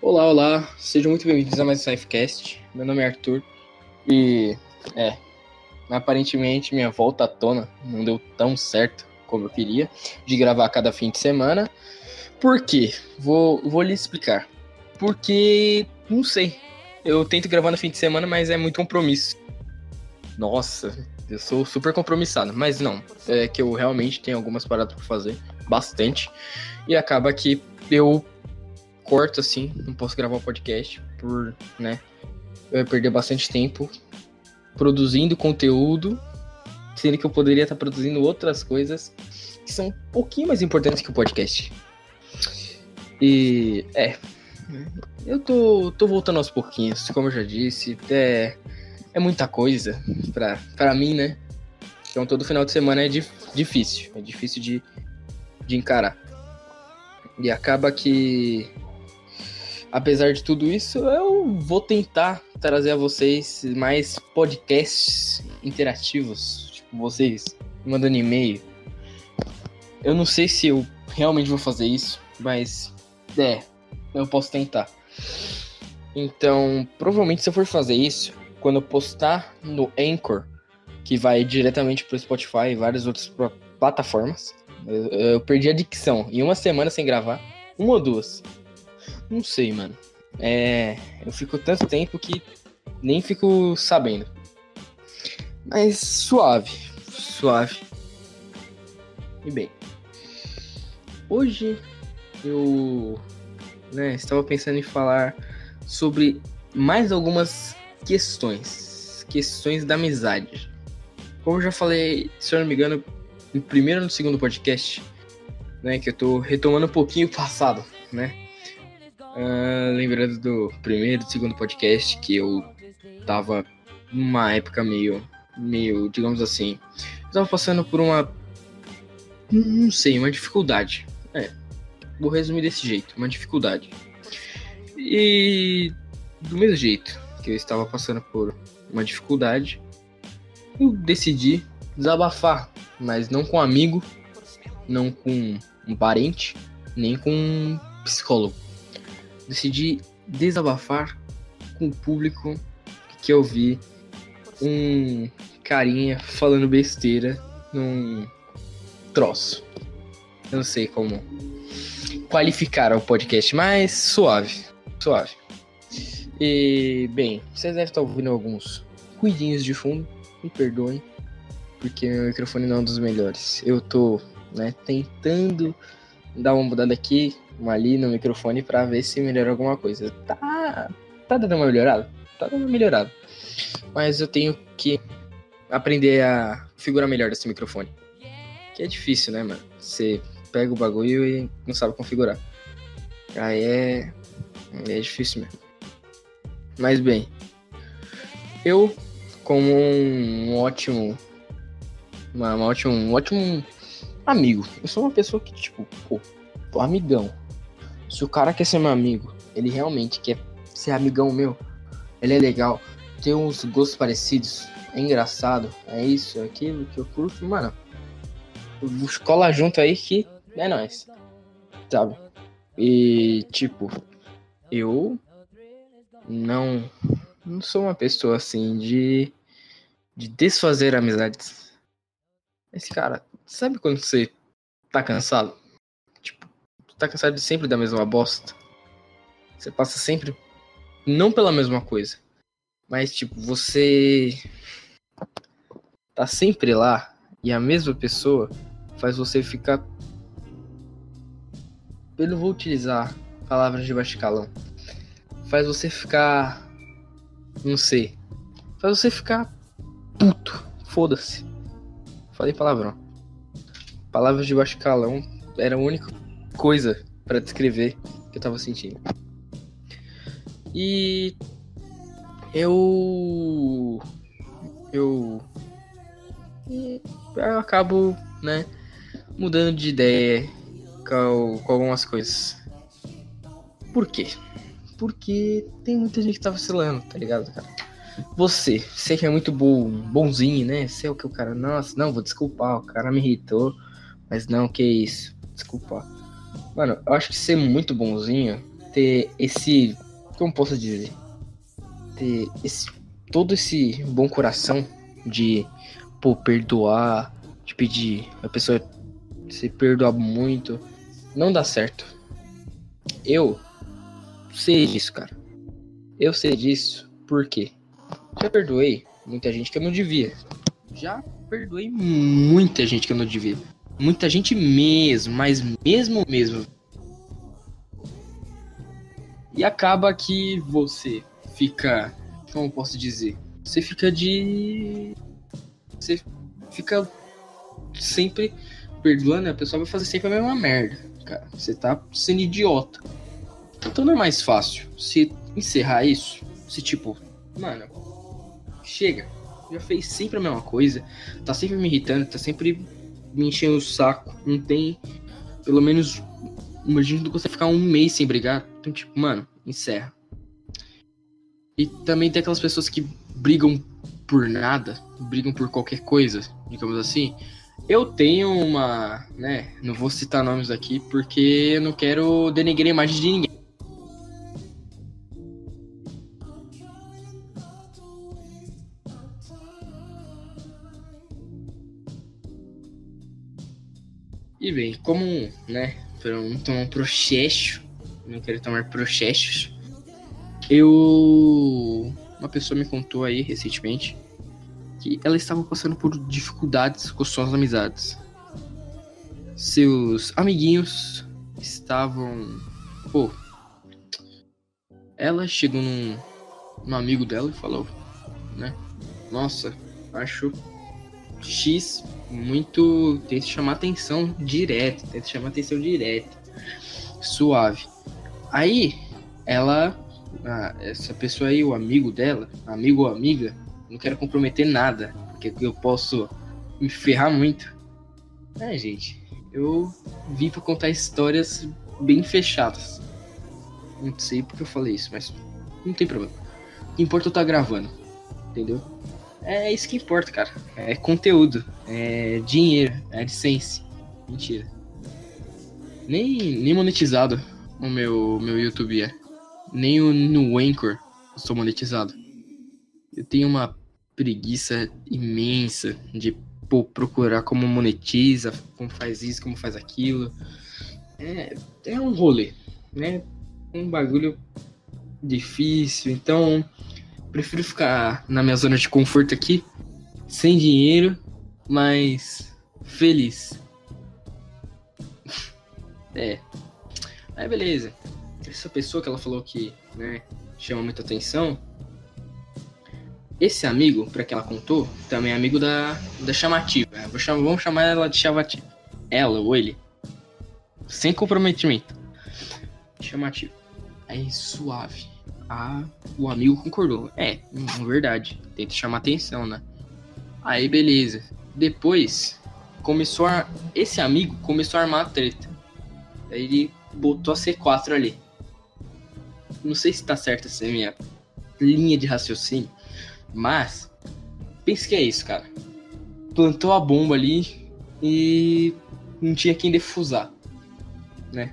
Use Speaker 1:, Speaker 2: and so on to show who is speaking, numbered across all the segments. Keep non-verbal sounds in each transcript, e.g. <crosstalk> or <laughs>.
Speaker 1: Olá, olá, sejam muito bem-vindos a mais um Safecast. Meu nome é Arthur e é, aparentemente minha volta à tona não deu tão certo como eu queria de gravar cada fim de semana. Por quê? Vou, vou lhe explicar. Porque, não sei, eu tento gravar no fim de semana, mas é muito compromisso. Nossa, eu sou super compromissado, mas não, é que eu realmente tenho algumas paradas para fazer, bastante, e acaba que eu corto assim, não posso gravar o podcast por, né, eu ia perder bastante tempo produzindo conteúdo, sendo que eu poderia estar produzindo outras coisas que são um pouquinho mais importantes que o podcast. E é, eu tô, tô voltando aos pouquinhos, como eu já disse, é, é muita coisa pra, mim, né? Então todo final de semana é dif, difícil, é difícil de, de encarar. E acaba que apesar de tudo isso, eu vou tentar trazer a vocês mais podcasts interativos, tipo vocês mandando e-mail. Eu não sei se eu realmente vou fazer isso, mas é, eu posso tentar. Então, provavelmente se eu for fazer isso, quando eu postar no Anchor, que vai diretamente pro Spotify e várias outras plataformas, eu, eu perdi a dicção. Em uma semana sem gravar, uma ou duas. Não sei, mano. É, eu fico tanto tempo que nem fico sabendo. Mas suave, suave. E bem, hoje eu né, estava pensando em falar sobre mais algumas questões, questões da amizade. Como eu já falei, se eu não me engano, no primeiro ou no segundo podcast, né, que eu tô retomando um pouquinho o passado, né? Uh, lembrando do primeiro e segundo podcast que eu tava numa época meio, meio, digamos assim, eu tava passando por uma, não sei, uma dificuldade. É, vou resumir desse jeito, uma dificuldade. E do mesmo jeito que eu estava passando por uma dificuldade, eu decidi desabafar, mas não com um amigo, não com um parente, nem com um psicólogo decidi desabafar com o público que eu vi um carinha falando besteira num troço. Eu não sei como qualificar o podcast, mas suave, suave. E, bem, vocês devem estar ouvindo alguns ruidinhos de fundo, me perdoem, porque meu microfone não é um dos melhores. Eu tô, né, tentando dar uma mudada aqui, uma ali no microfone para ver se melhora alguma coisa. Tá, tá dando uma melhorada? Tá dando uma melhorada. Mas eu tenho que aprender a figurar melhor desse microfone. Que é difícil, né, mano? Você pega o bagulho e não sabe configurar. Aí é. É difícil mesmo. Mas bem. Eu, como um ótimo. Uma, uma ótimo, um ótimo amigo. Eu sou uma pessoa que, tipo, pô, amigão. Se o cara quer ser meu amigo, ele realmente quer ser amigão meu, ele é legal, tem uns gostos parecidos, é engraçado, é isso, é aquilo que eu curto, mano. Escola junto aí que é nóis. Sabe? E tipo, eu não não sou uma pessoa assim de de desfazer amizades. Esse cara, sabe quando você tá cansado? tá cansado de sempre da mesma bosta. Você passa sempre não pela mesma coisa, mas tipo, você tá sempre lá e a mesma pessoa faz você ficar eu não vou utilizar palavras de baixo calão. Faz você ficar não sei. Faz você ficar puto. Foda-se. Falei palavrão. Palavras de baixo calão era a única coisa para descrever que eu tava sentindo. E eu eu eu acabo, né, mudando de ideia com, com algumas coisas. Por quê? Porque tem muita gente que tá vacilando, tá ligado, cara? Você, você que é muito bom, bonzinho, né? Você é o que o cara, nossa, não, vou desculpar, o cara me irritou, mas não, que isso, desculpar. Mano, eu acho que ser muito bonzinho, ter esse. Como posso dizer? Ter esse. Todo esse bom coração de, pô, perdoar, de pedir a pessoa se perdoar muito. Não dá certo. Eu sei disso, cara. Eu sei disso porque já perdoei muita gente que eu não devia. Já perdoei muita gente que eu não devia. Muita gente mesmo, mas mesmo mesmo. E acaba que você fica. Como posso dizer? Você fica de. Você fica sempre perdoando, a pessoa vai fazer sempre a mesma merda. Cara, você tá sendo idiota. Então não é mais fácil se encerrar isso? Se tipo, mano, chega. Já fez sempre a mesma coisa. Tá sempre me irritando, tá sempre me enchendo o saco. Não tem. Pelo menos. Imagina que você ficar um mês sem brigar. Então, tipo, mano, encerra. E também tem aquelas pessoas que brigam por nada, brigam por qualquer coisa, digamos assim. Eu tenho uma, né, não vou citar nomes aqui porque eu não quero denegrir a imagem de ninguém. E bem, como, né, para não tomar um processo, não quero tomar processos, eu. Uma pessoa me contou aí recentemente que ela estava passando por dificuldades com suas amizades. Seus amiguinhos estavam. Pô. Ela chegou num, num amigo dela e falou, né? Nossa, acho X muito. Tenta chamar atenção direto. Tenta chamar atenção direto. Suave. Aí, ela. essa pessoa aí, o amigo dela, amigo ou amiga, não quero comprometer nada, porque eu posso me ferrar muito. É, gente, eu vim pra contar histórias bem fechadas. Não sei porque eu falei isso, mas não tem problema. O que importa é eu tá gravando, entendeu? É isso que importa, cara. É conteúdo, é dinheiro, é licença. Mentira. Nem, nem monetizado o meu, meu YouTube é. Nem o, no Anchor eu sou monetizado. Eu tenho uma preguiça imensa de pô, procurar como monetiza, como faz isso, como faz aquilo. É, é um rolê, né? Um bagulho difícil. Então, prefiro ficar na minha zona de conforto aqui, sem dinheiro, mas feliz. é. Aí beleza. Essa pessoa que ela falou que, né, chama muita atenção, esse amigo, para que ela contou, também é amigo da, da chamativa. Chamar, vamos chamar ela de chamativa. Ela ou ele. Sem comprometimento. Chamativo. Aí, suave. Ah, o amigo concordou. É, hum, verdade. Tenta chamar atenção, né? Aí, beleza. Depois, começou a... Esse amigo começou a armar a treta. Aí ele botou a C4 ali. Não sei se tá certa essa minha linha de raciocínio. Mas, pense que é isso, cara. Plantou a bomba ali e não tinha quem defusar, né?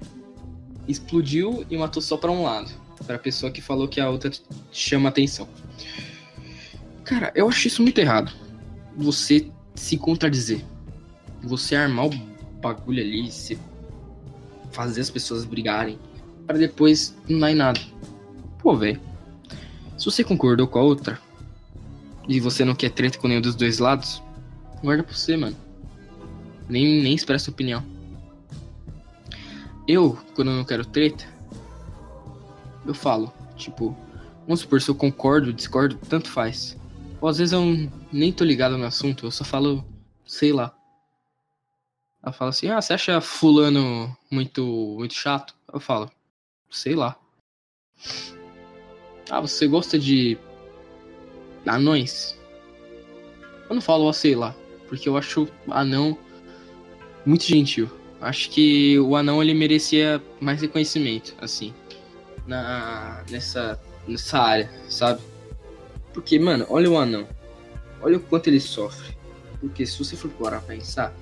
Speaker 1: Explodiu e matou só para um lado, para a pessoa que falou que a outra chama atenção. Cara, eu acho isso muito errado. Você se contradizer. Você armar o bagulho ali, você fazer as pessoas brigarem, para depois não dar em nada. Pô, velho. Se você concordou com a outra, e você não quer treta com nenhum dos dois lados, guarda pra você, mano. Nem, nem expressa opinião. Eu, quando eu não quero treta, eu falo, tipo, vamos supor, se eu concordo, discordo, tanto faz. Ou às vezes eu nem tô ligado no assunto, eu só falo, sei lá. Ela fala assim, ah, você acha fulano muito, muito chato? Eu falo, sei lá. Ah, você gosta de anões. Eu não falo, ó, sei lá, porque eu acho anão muito gentil. Acho que o anão ele merecia mais reconhecimento, assim, na nessa nessa área, sabe? Porque, mano, olha o anão. Olha o quanto ele sofre. Porque se você for parar pra pensar,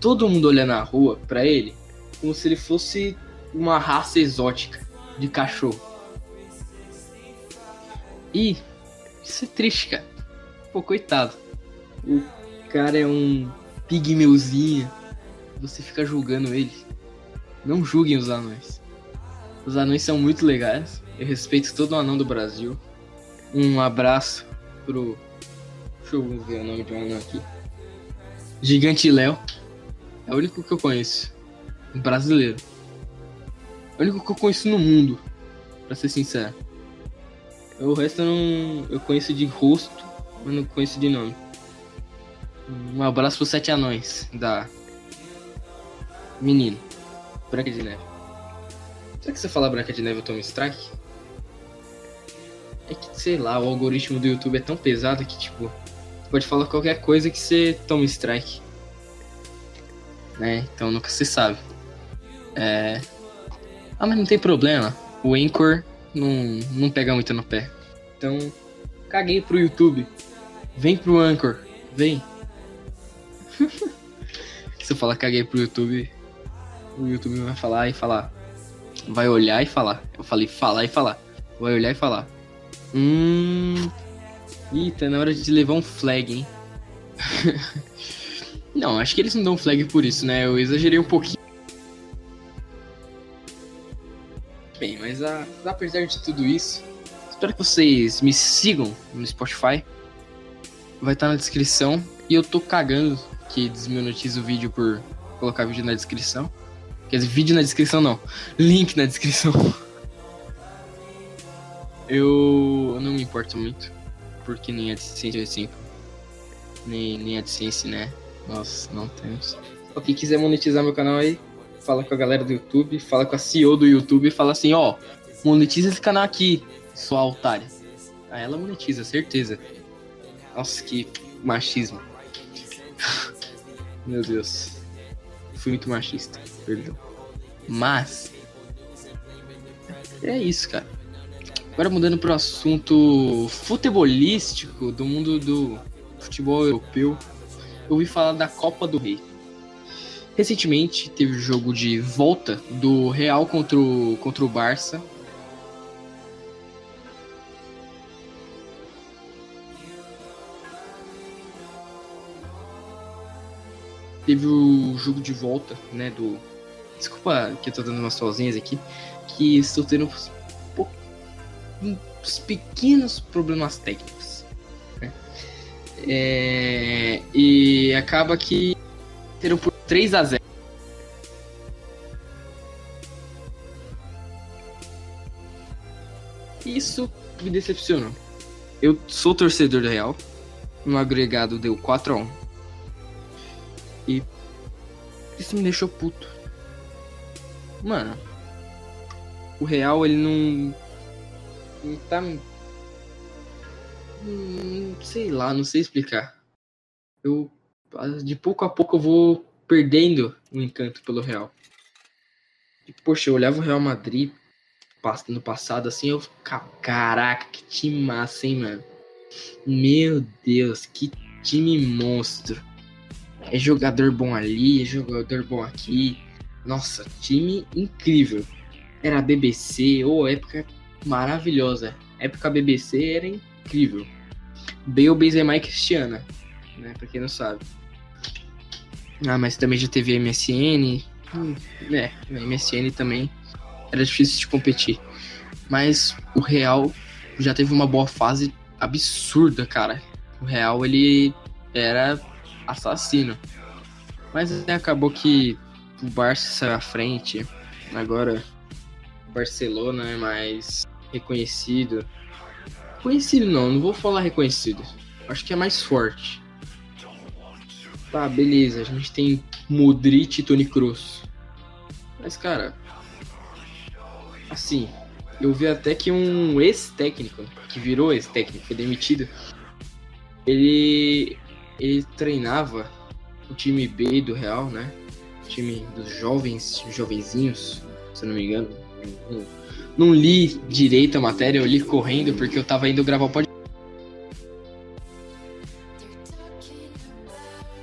Speaker 1: todo mundo olha na rua pra ele como se ele fosse uma raça exótica. de cachorro. E isso é triste, cara. Pô, coitado. O cara é um pigmeuzinho. Você fica julgando ele. Não julguem os anões. Os anões são muito legais. Eu respeito todo anão do Brasil. Um abraço pro. Deixa eu ver o nome de um anão aqui. Gigante Léo. É o único que eu conheço. Um brasileiro. É o único que eu conheço no mundo. Pra ser sincero. O resto eu não. Eu conheço de rosto, mas não conheço de nome. Um abraço pros sete anões da. Menino. Branca de Neve. Será que você falar Branca de Neve eu tomo strike? É que, sei lá, o algoritmo do YouTube é tão pesado que, tipo, pode falar qualquer coisa que você toma strike. Né? Então nunca se sabe. É. Ah, mas não tem problema. O Anchor não, não pega muito no pé. Então, caguei pro YouTube. Vem pro Anchor. Vem. <laughs> Se eu falar caguei pro YouTube, o YouTube vai falar e falar. Vai olhar e falar. Eu falei falar e falar. Vai olhar e falar. Hum. Ih, tá na hora de levar um flag, hein? <laughs> não, acho que eles não dão flag por isso, né? Eu exagerei um pouquinho. Bem, mas a, apesar de tudo isso, espero que vocês me sigam no Spotify. Vai estar tá na descrição. E eu tô cagando que desmonetiza o vídeo por colocar vídeo na descrição. Quer dizer, vídeo na descrição não. Link na descrição. <laughs> Eu não me importo muito. Porque nem AdSense é sempre. Nem, nem AdSense, né? Nós não temos. Só quem quiser monetizar meu canal aí, fala com a galera do YouTube, fala com a CEO do YouTube e fala assim, ó, monetiza esse canal aqui, sua otária. Aí ela monetiza, certeza. Nossa, que machismo. <laughs> Meu Deus. Fui muito machista, perdão. Mas. É isso, cara. Agora mudando pro assunto futebolístico do mundo do futebol europeu. Eu ouvi falar da Copa do Rei. Recentemente teve o jogo de volta do Real contra o, contra o Barça. Teve o jogo de volta, né, do... Desculpa que eu tô dando umas sozinhas aqui, que estou tendo uns pequenos problemas técnicos. Né? É... E acaba que teram por 3 a 0 Isso me decepcionou. Eu sou torcedor do Real. No agregado deu 4 a 1 E isso me deixou puto. Mano, o Real ele não. Tá. Hum, sei lá, não sei explicar. Eu. De pouco a pouco eu vou perdendo o encanto pelo Real. E, poxa, eu olhava o Real Madrid no passado assim, eu ficava, caraca, que time massa, hein, mano? Meu Deus, que time monstro. É jogador bom ali, é jogador bom aqui. Nossa, time incrível. Era BBC, ou época maravilhosa. Época BBC era incrível. Bale, Benzema e Cristiana, né, pra quem não sabe. Ah, mas também já teve MSN. Hum, é, MSN também era difícil de competir. Mas o Real já teve uma boa fase absurda, cara. O Real ele era assassino. Mas acabou que o Barça saiu à frente. Agora Barcelona é mais reconhecido. Conhecido não, não vou falar reconhecido. Acho que é mais forte. Tá, beleza. A gente tem Modric e Toni Kroos. Mas, cara, assim, eu vi até que um ex-técnico, que virou ex-técnico, foi demitido, ele, ele treinava o time B do Real, né? O time dos jovens, jovenzinhos, se eu não me engano. Não, li direito a matéria, eu li correndo porque eu tava indo gravar o podcast.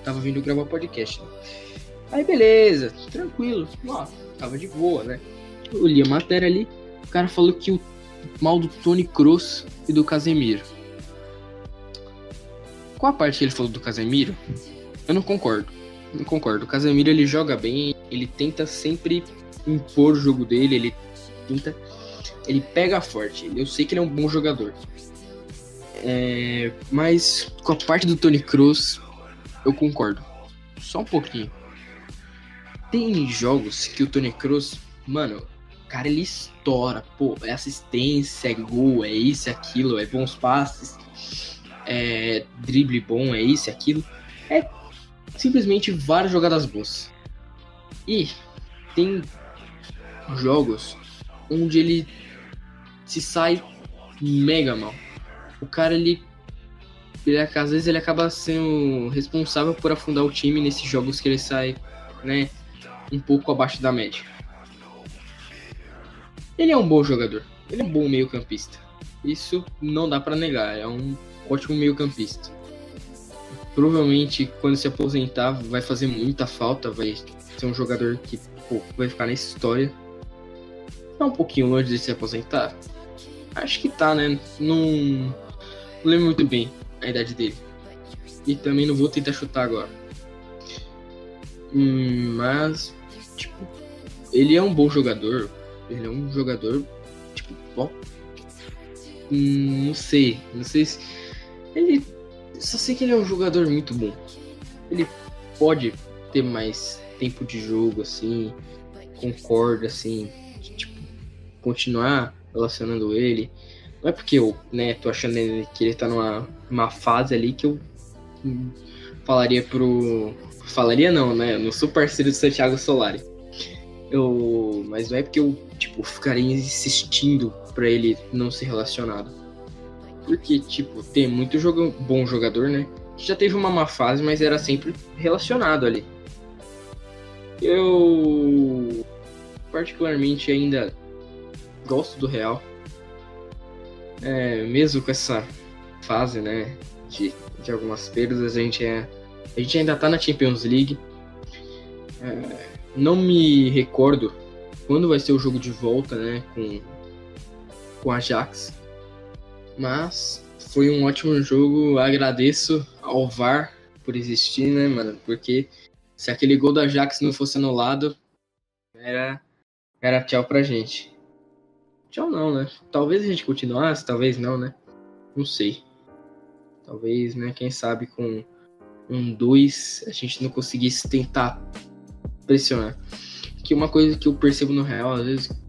Speaker 1: tava vindo gravar podcast. Né? Aí beleza, tranquilo, ó, tava de boa, né? Eu li a matéria ali, O cara falou que o mal do Tony Kroos e do Casemiro. Qual a parte que ele falou do Casemiro? Eu não concordo. Não concordo. O Casemiro ele joga bem, ele tenta sempre impor o jogo dele, ele tenta. Ele pega forte. Eu sei que ele é um bom jogador. É, mas com a parte do Tony Cruz, eu concordo. Só um pouquinho. Tem jogos que o Tony Cruz, mano, cara, ele estoura. Pô, é assistência, é gol, é isso, é aquilo, é bons passes, é drible bom, é isso, é aquilo. É simplesmente várias jogadas boas. E tem jogos onde ele se sai mega mal. O cara, ele, ele às vezes ele acaba sendo responsável por afundar o time nesses jogos que ele sai, né, um pouco abaixo da média. Ele é um bom jogador. Ele é um bom meio-campista. Isso não dá para negar. É um ótimo meio-campista. Provavelmente quando se aposentar vai fazer muita falta, vai ser um jogador que pô, vai ficar na história. Tá um pouquinho longe de se aposentar. Acho que tá, né? Não, lembro muito bem a idade dele. E também não vou tentar chutar agora. Hum, mas, tipo, ele é um bom jogador. Ele é um jogador, tipo, bom. Hum, não sei. Não sei se. Ele. Só sei que ele é um jogador muito bom. Ele pode ter mais tempo de jogo, assim. Concordo, assim. Tipo, continuar relacionando ele. Não é porque eu, né, tô achando que ele tá numa uma fase ali que eu falaria pro. Falaria não, né? Eu não sou parceiro do Santiago Solari. Eu. Mas não é porque eu, tipo, ficaria insistindo para ele não ser relacionado. Porque, tipo, tem muito jogo, bom jogador, né? Já teve uma má fase, mas era sempre relacionado ali. Eu particularmente ainda gosto do Real. É, mesmo com essa fase, né, de, de algumas perdas, a gente, é, a gente ainda tá na Champions League. É, não me recordo quando vai ser o jogo de volta, né, com, com a Ajax. Mas foi um ótimo jogo, agradeço ao VAR por existir, né, mano, porque se aquele gol da Ajax não fosse anulado, era, era tchau pra gente. Tchau não, né? Talvez a gente continuasse, talvez não, né? Não sei. Talvez, né? Quem sabe com um 2 a gente não conseguisse tentar pressionar. Que uma coisa que eu percebo no real, às vezes,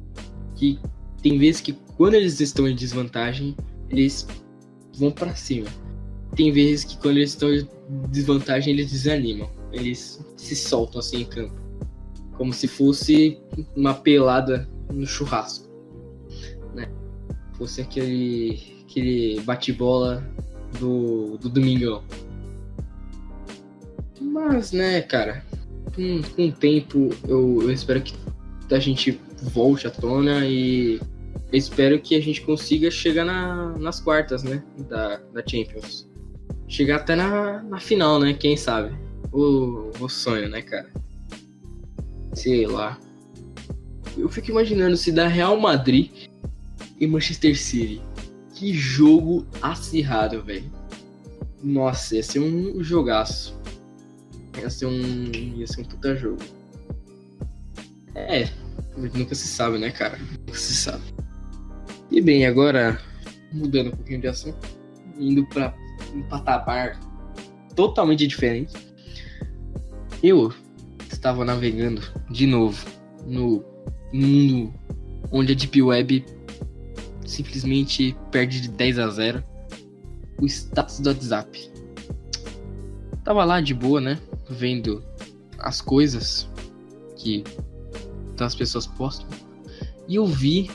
Speaker 1: que tem vezes que quando eles estão em desvantagem, eles vão para cima. Tem vezes que quando eles estão em desvantagem, eles desanimam. Eles se soltam assim em campo. Como se fosse uma pelada no churrasco fosse aquele, aquele bate-bola do, do Domingão. Mas, né, cara, com, com o tempo eu, eu espero que a gente volte à tona e espero que a gente consiga chegar na, nas quartas, né, da, da Champions. Chegar até na, na final, né, quem sabe. O, o sonho, né, cara. Sei lá. Eu fico imaginando se da Real Madrid e Manchester City. Que jogo acirrado, velho. Nossa, ia ser um jogaço. Ia ser um. Ia ser um puta jogo. É, nunca se sabe, né, cara? Nunca se sabe. E bem, agora mudando um pouquinho de assunto, indo para um patamar totalmente diferente. Eu estava navegando de novo no mundo onde a Deep Web simplesmente perde de 10 a 0 o status do WhatsApp. Tava lá de boa, né? Vendo as coisas que as pessoas postam. E eu vi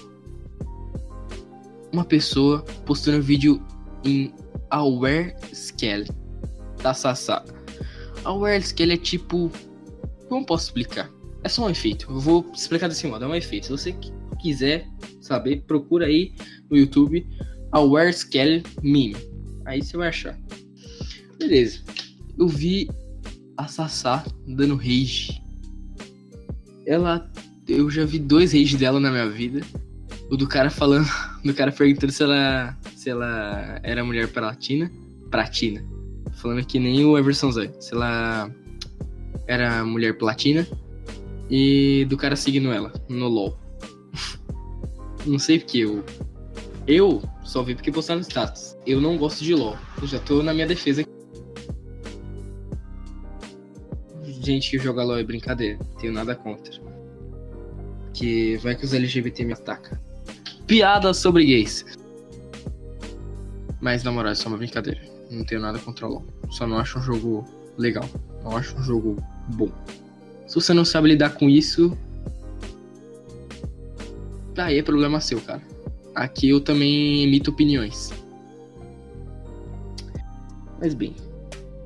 Speaker 1: uma pessoa postando vídeo em Aware Scale da Sasa. Aware Scale é tipo. Como posso explicar? É só um efeito. Eu vou explicar desse modo. É um efeito. Se você quiser saber, procura aí no YouTube a Where's Kelly Meme. Aí você vai achar. Beleza. Eu vi a Sassá dando rage. Ela. Eu já vi dois rage dela na minha vida. O do cara falando. <laughs> Do cara perguntando se ela. Se ela era mulher platina. Pratina. Falando que nem o Everson Zé. Se ela era mulher platina. E do cara seguindo ela no LOL. Não sei porque eu. Eu só vi porque postaram status. Eu não gosto de LOL. Eu já tô na minha defesa. Gente que joga LOL é brincadeira. Tenho nada contra. Que vai que os LGBT me atacam. Piada sobre gays. Mas na moral, é só uma brincadeira. Não tenho nada contra o LoL. Só não acho um jogo legal. Não acho um jogo bom. Se você não sabe lidar com isso. Aí é problema seu, cara. Aqui eu também emito opiniões. Mas bem,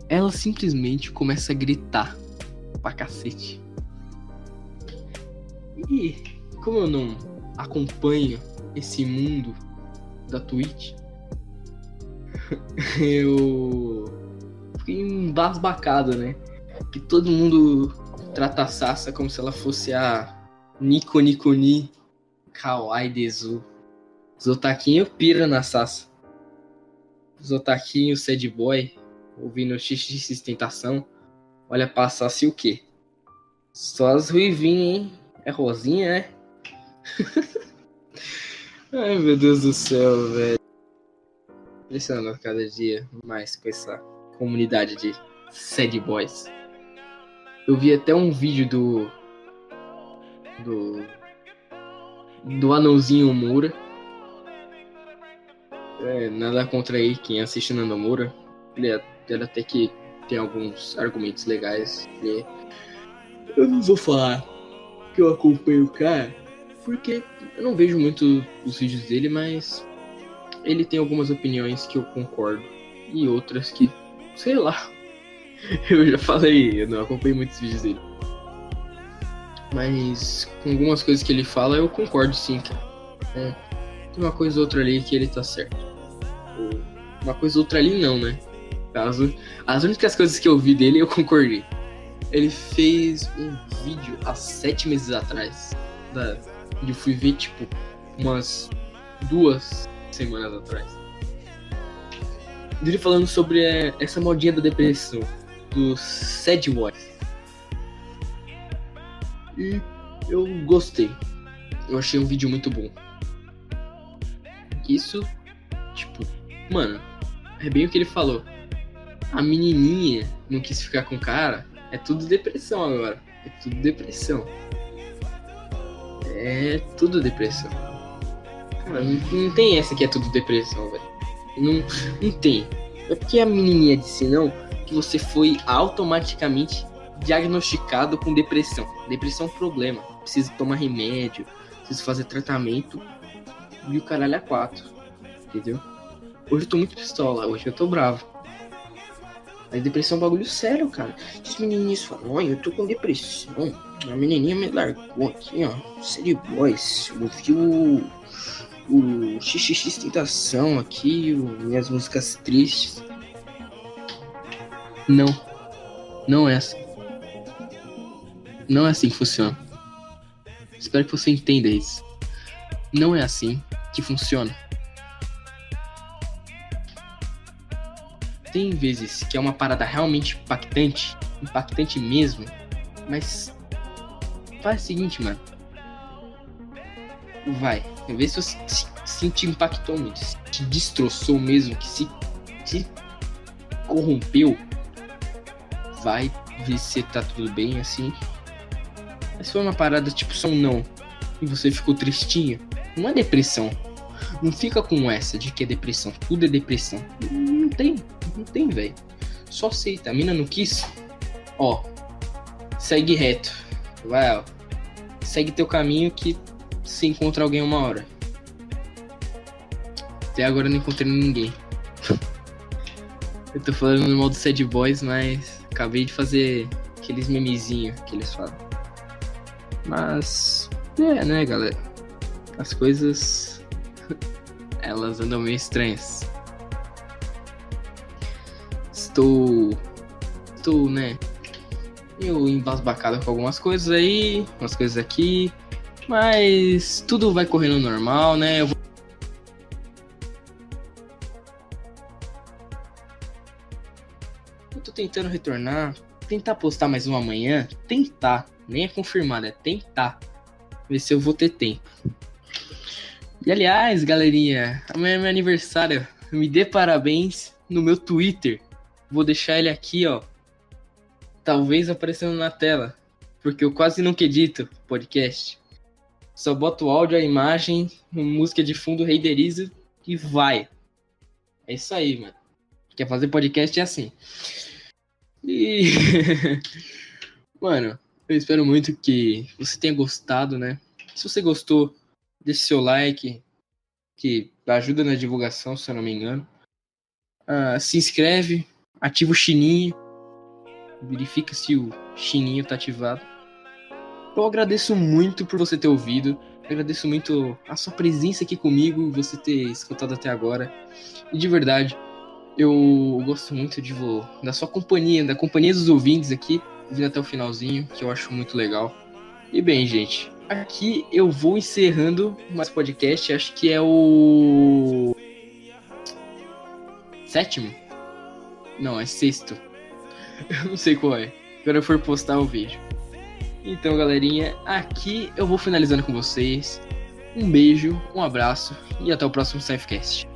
Speaker 1: ela simplesmente começa a gritar pra cacete. E como eu não acompanho esse mundo da Twitch, <laughs> eu fiquei embasbacado, né? Que todo mundo trata a Sasa como se ela fosse a Nico Nikoni Kawaii Dezu. Zotaquinho pira na Sasa. Zotaquinho sad boy, ouvindo XX Tentação. Olha pra Sassi o quê? Só as ruivinhas, hein? É rosinha, é? <laughs> Ai, meu Deus do céu, velho. Impressionando cada dia mais com essa comunidade de sad boys. Eu vi até um vídeo do. Do. Do anãozinho Moura. É, nada contra aí quem assiste Nando Moura. Ele, é, ele até que tem alguns argumentos legais. E eu não vou falar que eu acompanho o cara, porque eu não vejo muito os vídeos dele, mas ele tem algumas opiniões que eu concordo e outras que, sei lá. <laughs> Eu já falei, eu não acompanho muitos vídeos dele. Mas com algumas coisas que ele fala, eu concordo sim, cara. É, tem uma coisa ou outra ali que ele tá certo. Uma coisa ou outra ali não, né? As, as únicas coisas que eu vi dele, eu concordei. Ele fez um vídeo há sete meses atrás. Da, eu fui ver, tipo, umas duas semanas atrás. Ele falando sobre é, essa modinha da depressão, do sad boys. E eu gostei. Eu achei um vídeo muito bom. Isso, tipo, mano, é bem o que ele falou. A menininha não quis ficar com o cara, é tudo depressão agora. É tudo depressão. É tudo depressão. Cara, não, não tem essa que é tudo depressão, velho. Não, não tem. É porque a menininha disse não que você foi automaticamente diagnosticado com depressão. Depressão é um problema. Precisa tomar remédio, precisa fazer tratamento. E o caralho é quatro. Entendeu? Hoje eu tô muito pistola, hoje eu tô bravo. Mas depressão é um bagulho sério, cara. Os menininhos falam, olha, eu tô com depressão. A menininha me largou aqui, ó. Série boys. Eu vi o. O XXX Tentação aqui, o, minhas músicas tristes. Não. Não é assim. Não é assim que funciona. Espero que você entenda isso. Não é assim que funciona. Tem vezes que é uma parada realmente impactante, impactante mesmo, mas faz o seguinte, mano. Vai, vê se você se, se te impactou muito, se te destroçou mesmo, que se, se corrompeu. Vai ver se tá tudo bem assim. Mas foi uma parada tipo só um não e você ficou tristinho, não é depressão. Não fica com essa de que é depressão. Tudo é depressão. Não tem. Não tem, velho. Só aceita. A mina não quis. Ó. Segue reto. Vai, ó. Segue teu caminho que se encontra alguém uma hora. Até agora não encontrei ninguém. Eu tô falando no modo sad boys, mas acabei de fazer aqueles memezinhos que eles falam. Mas é, né, galera? As coisas <laughs> elas andam meio estranhas estou. Estou, né? Eu embasbacado com algumas coisas aí, umas coisas aqui. Mas tudo vai correndo normal, né? Eu vou... Eu tô tentando retornar, tentar postar mais uma manhã, tentar, nem é confirmado, é tentar. Ver se eu vou ter tempo. E aliás, galerinha, amanhã é meu aniversário. Me dê parabéns no meu Twitter. Vou deixar ele aqui, ó. Talvez aparecendo na tela. Porque eu quase nunca edito podcast. Só boto o áudio, a imagem, música de fundo, reiderizo e vai. É isso aí, mano. Quer fazer podcast é assim. E. <laughs> mano, eu espero muito que você tenha gostado, né? Se você gostou, deixe seu like, que ajuda na divulgação, se eu não me engano. Uh, se inscreve, ativa o chininho, verifica se o chininho tá ativado. Eu agradeço muito por você ter ouvido. Agradeço muito a sua presença aqui comigo, você ter escutado até agora. E de verdade, eu gosto muito de da sua companhia, da companhia dos ouvintes aqui, vindo até o finalzinho, que eu acho muito legal. E bem, gente, aqui eu vou encerrando mais podcast, acho que é o sétimo? Não, é sexto. <laughs> Eu não sei qual é. Quando eu for postar o vídeo. Então, galerinha, aqui eu vou finalizando com vocês. Um beijo, um abraço e até o próximo Safecast.